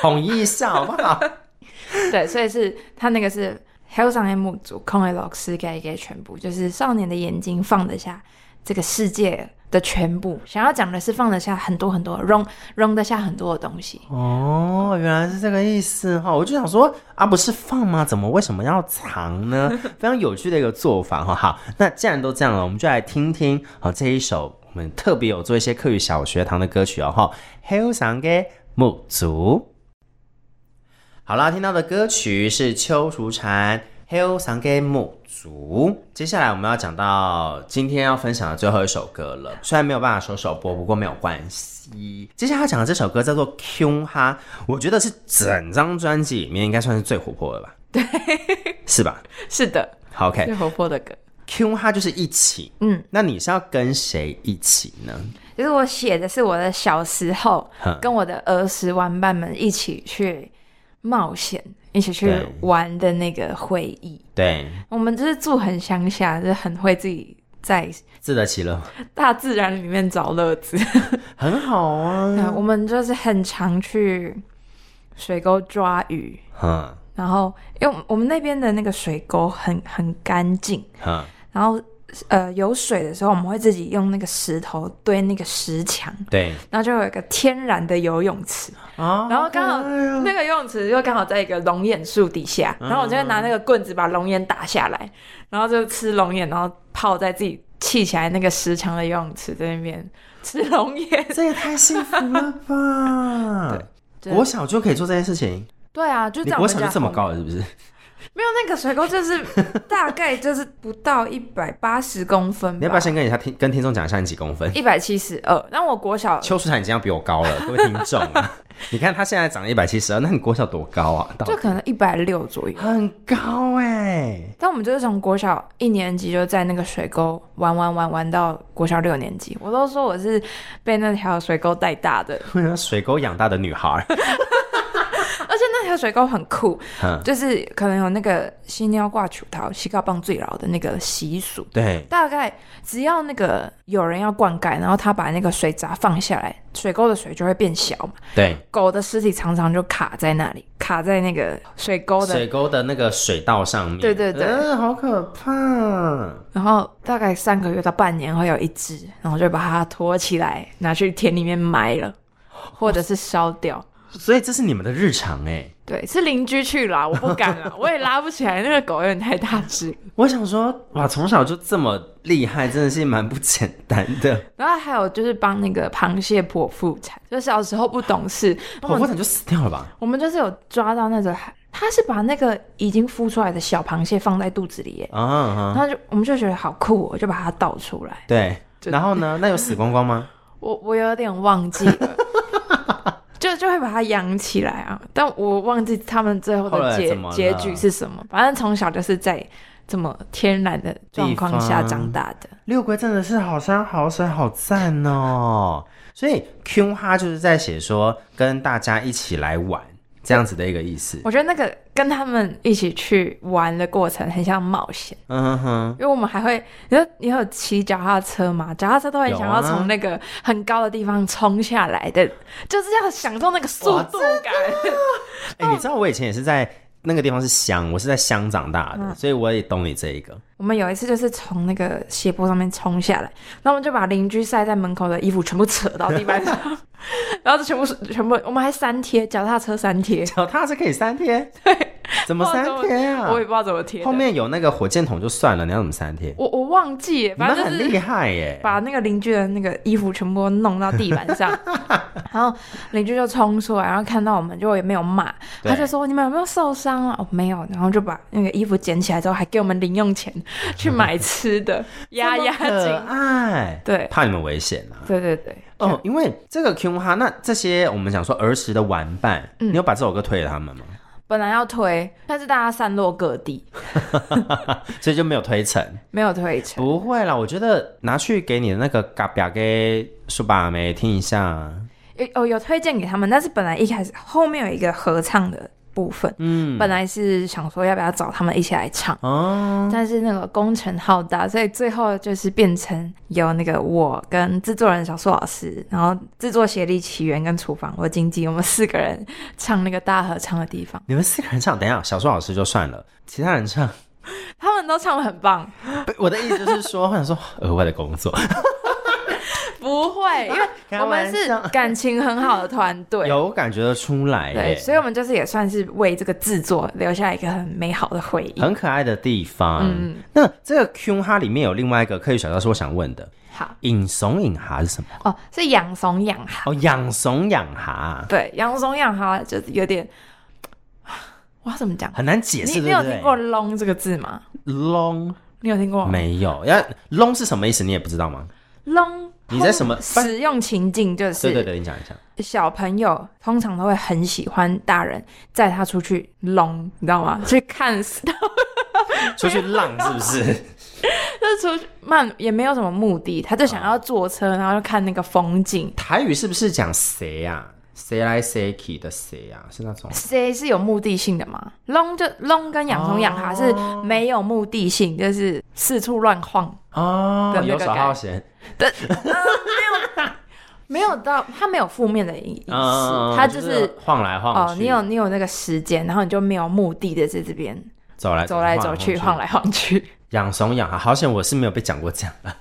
统一一下好不好？对，所以是他那个是 Haesang 木族空的老师给一个全部，就是少年的眼睛放得下这个世界的全部，想要讲的是放得下很多很多，容容得下很多的东西。哦，原来是这个意思哈！我就想说啊，不是放吗？怎么为什么要藏呢？非常有趣的一个做法哈。好，那既然都这样了，我们就来听听好这一首。我们特别有做一些课语小学堂的歌曲哦，哈，Haesang 嘅木族。好啦，听到的歌曲是邱淑蝉，Haesang 嘅木族。接下来我们要讲到今天要分享的最后一首歌了，虽然没有办法说首播，不过没有关系。接下来要讲的这首歌叫做《Kyung Ha》，我觉得是整张专辑里面应该算是最活泼的吧？对，是吧？是的，好，OK，最活泼的歌。Q 它就是一起，嗯，那你是要跟谁一起呢？就是我写的是我的小时候，跟我的儿时玩伴们一起去冒险，一起去玩的那个回忆。对，我们就是住很乡下，就是很会自己在自得其乐，大自然里面找乐子，很好啊。我们就是很常去水沟抓鱼，嗯，然后因为我们那边的那个水沟很很干净，嗯。然后，呃，有水的时候，我们会自己用那个石头堆那个石墙，对，然后就有一个天然的游泳池，啊，然后刚好那个游泳池又刚好在一个龙眼树底下，然后我就会拿那个棍子把龙眼打下来，然后就吃龙眼，然后泡在自己砌起来那个石墙的游泳池在那边吃龙眼，这也太幸福了吧！对，国小就可以做这件事情，对啊，就这样。国小就这么高了，是不是？没有那个水沟，就是大概就是不到一百八十公分。你要不要先跟一下听，跟听众讲一下你几公分？一百七十二。那我国小邱淑蝉已经要比我高了，各位听众。你看他现在长了一百七十二，那你国小多高啊？就可能一百六左右，很高哎、欸。但我们就是从国小一年级就在那个水沟玩玩玩玩到国小六年级，我都说我是被那条水沟带大的，水沟养大的女孩。条水沟很酷，嗯、就是可能有那个新尿挂球桃、西高棒最老的那个习俗。对，大概只要那个有人要灌溉，然后他把那个水闸放下来，水沟的水就会变小嘛。对，狗的尸体常常就卡在那里，卡在那个水沟的水沟的那个水道上面。对对对，嗯，好可怕。然后大概三个月到半年会有一只，然后就把它拖起来，拿去田里面埋了，或者是烧掉。所以这是你们的日常哎、欸？对，是邻居去啦，我不敢了，我也拉不起来，那个狗有点太大只。我想说，哇，从小就这么厉害，真的是蛮不简单的。然后还有就是帮那个螃蟹剖腹产，就小时候不懂事，剖腹产就死掉了吧？我们就是有抓到那个，他是把那个已经孵出来的小螃蟹放在肚子里耶，啊、嗯，然后就我们就觉得好酷，哦，就把它倒出来。对，然后呢？那有死光光吗？我我有点忘记了。就就会把它养起来啊，但我忘记他们最后的结结局是什么。反正从小就是在这么天然的状况下长大的。六龟真的是好山好水好赞哦！所以 Q 哈就是在写说跟大家一起来玩。这样子的一个意思，我觉得那个跟他们一起去玩的过程很像冒险，嗯哼，因为我们还会，你说你有骑脚踏车吗？脚踏车都会想要从那个很高的地方冲下来的，啊、就是要享受那个速度感。哎、欸，你知道我以前也是在。那个地方是乡，我是在乡长大的，嗯，所以我也懂你这一个。我们有一次就是从那个斜坡上面冲下来，那我们就把邻居晒在门口的衣服全部扯到地板上，然后就全部全部，我们还三贴脚踏车三贴，脚踏车可以三贴，对。怎么三贴啊？我也不知道怎么贴。后面有那个火箭筒就算了，你要怎么三贴？我我忘记，反正很厉害耶！把那个邻居的那个衣服全部弄到地板上，然后邻居就冲出来，然后看到我们就也没有骂，他就说：“你们有没有受伤啊？”哦，没有。然后就把那个衣服捡起来之后，还给我们零用钱 去买吃的，压压惊。哎，对，怕你们危险啊！对对对。哦，因为这个 Q 哈，那这些我们讲说儿时的玩伴，你有把这首歌推给他们吗？本来要推，但是大家散落各地，所以就没有推成。没有推成，不会啦，我觉得拿去给你的那个嘎表给叔爸梅听一下。有哦，有推荐给他们，但是本来一开始后面有一个合唱的。部分，嗯，本来是想说要不要找他们一起来唱，哦，但是那个工程浩大，所以最后就是变成有那个我跟制作人小树老师，然后制作协力起源跟厨房我经纪，我们四个人唱那个大合唱的地方。你们四个人唱，等一下小树老师就算了，其他人唱，他们都唱的很棒。我的意思就是说，我想说额外的工作。不会，因为我们是感情很好的团队，有感觉得出来。对，所以我们就是也算是为这个制作留下一个很美好的回忆，很可爱的地方。嗯，那这个 Q 哈里面有另外一个可以小到是我想问的。好，引怂养哈是什么？哦，是养怂养哈。哦，养怂养哈。对，养怂养哈就是有点，我要怎么讲？很难解释。你，你有听过 “long” 这个字吗？long，你有听过吗？没有。要 long 是什么意思？你也不知道吗？long。你在什么使用情境？就是对对对，你讲一下。小朋友通常都会很喜欢大人载他出去 long，你知道吗？去看，出去浪是不是？就是出去慢，也没有什么目的，他就想要坐车，然后就看那个风景。台语是不是讲谁呀？谁来谁去的谁啊？是那种谁是有目的性的吗？long 就 long 跟养虫养哈是没有目的性，就是四处乱晃哦，游手好闲。对，呃、没有，没有到，他没有负面的意思，他、嗯、就是、就是晃来晃去。哦，你有你有那个时间，然后你就没有目的的在这边走来走来走去，晃来晃去。养怂养哈，好险我是没有被讲过这样的。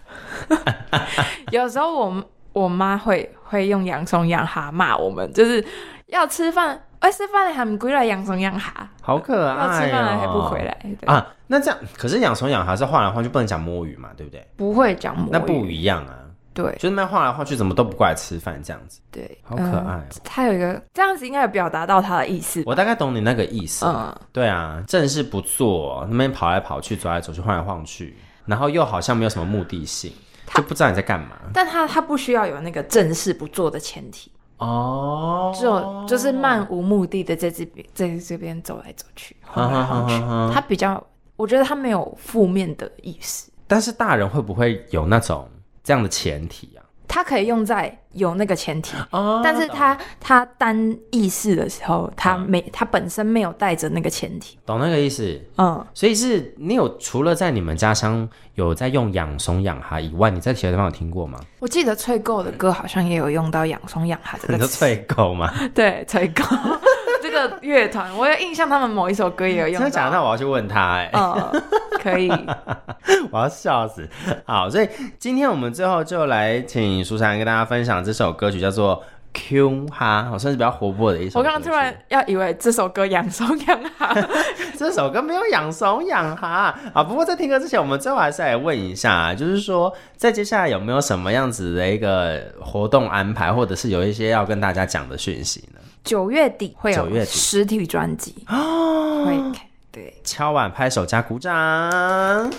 有时候我我妈会会用养怂养蛤骂我们，就是要吃饭，哎，吃饭了还不归来养怂养蛤，好可爱、哦，要吃饭了还不回来对啊。那这样，可是养怂养蛤是晃来晃去，不能讲摸鱼嘛，对不对？不会讲摸鱼，那不一样啊。对，就是那晃来晃去，怎么都不过来吃饭这样子。对，好可爱。他有一个这样子，应该有表达到他的意思。我大概懂你那个意思。嗯，对啊，正事不做，那边跑来跑去，走来走去，晃来晃去，然后又好像没有什么目的性，就不知道你在干嘛。但他他不需要有那个正事不做的前提哦，就就是漫无目的的在这边在这边走来走去，晃来晃去。他比较。我觉得他没有负面的意思，但是大人会不会有那种这样的前提啊？它可以用在有那个前提，哦、但是它它单意识的时候，它没、嗯、它本身没有带着那个前提，懂那个意思？嗯，所以是你有除了在你们家乡有在用养松养哈以外，你在其他地方有听过吗？我记得翠购的歌好像也有用到养松养哈这个词，你说脆购吗？对，脆够这个乐团，我有印象，他们某一首歌也有用到。真的假的？那我要去问他哎、欸。嗯，可以。我要笑死。好，所以今天我们最后就来请舒珊跟大家分享这首歌曲，叫做《Q 哈》，好像是比较活泼的一首。我刚刚突然要以为这首歌养松养哈，这首歌没有养松养哈啊。不过在听歌之前，我们最后还是来问一下，就是说在接下来有没有什么样子的一个活动安排，或者是有一些要跟大家讲的讯息呢？九月底会有实体专辑哦，会对，敲碗拍手加鼓掌。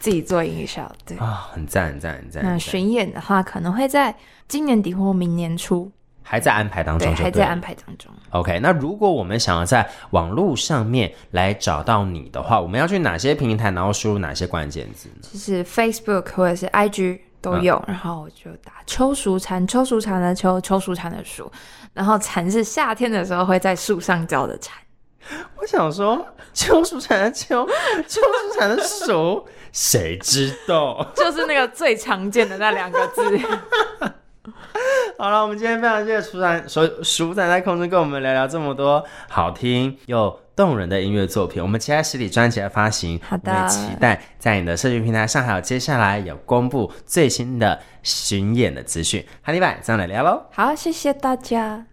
自己做音效，对啊、哦，很赞很赞很赞。那巡演的话，可能会在今年底或明年初，还在安排当中，还在安排当中。OK，那如果我们想要在网络上面来找到你的话，我们要去哪些平台，然后输入哪些关键字呢？就是 Facebook 或者是 IG 都有，嗯、然后我就打邱淑蝉，邱淑蝉的邱，邱淑蝉的淑，然后蝉是夏天的时候会在树上叫的蝉。我想说，秋树蝉的秋，秋树蝉的熟。谁知道？就是那个最常见的那两个字。好了，我们今天非常谢谢淑蝉，淑淑蝉在空中跟我们聊聊这么多好听又动人的音乐作品。我们期待实体专辑的发行，好的，我期待在你的社群平台上，还有接下来有公布最新的巡演的资讯。哈尼拜，这样来聊喽。好，谢谢大家。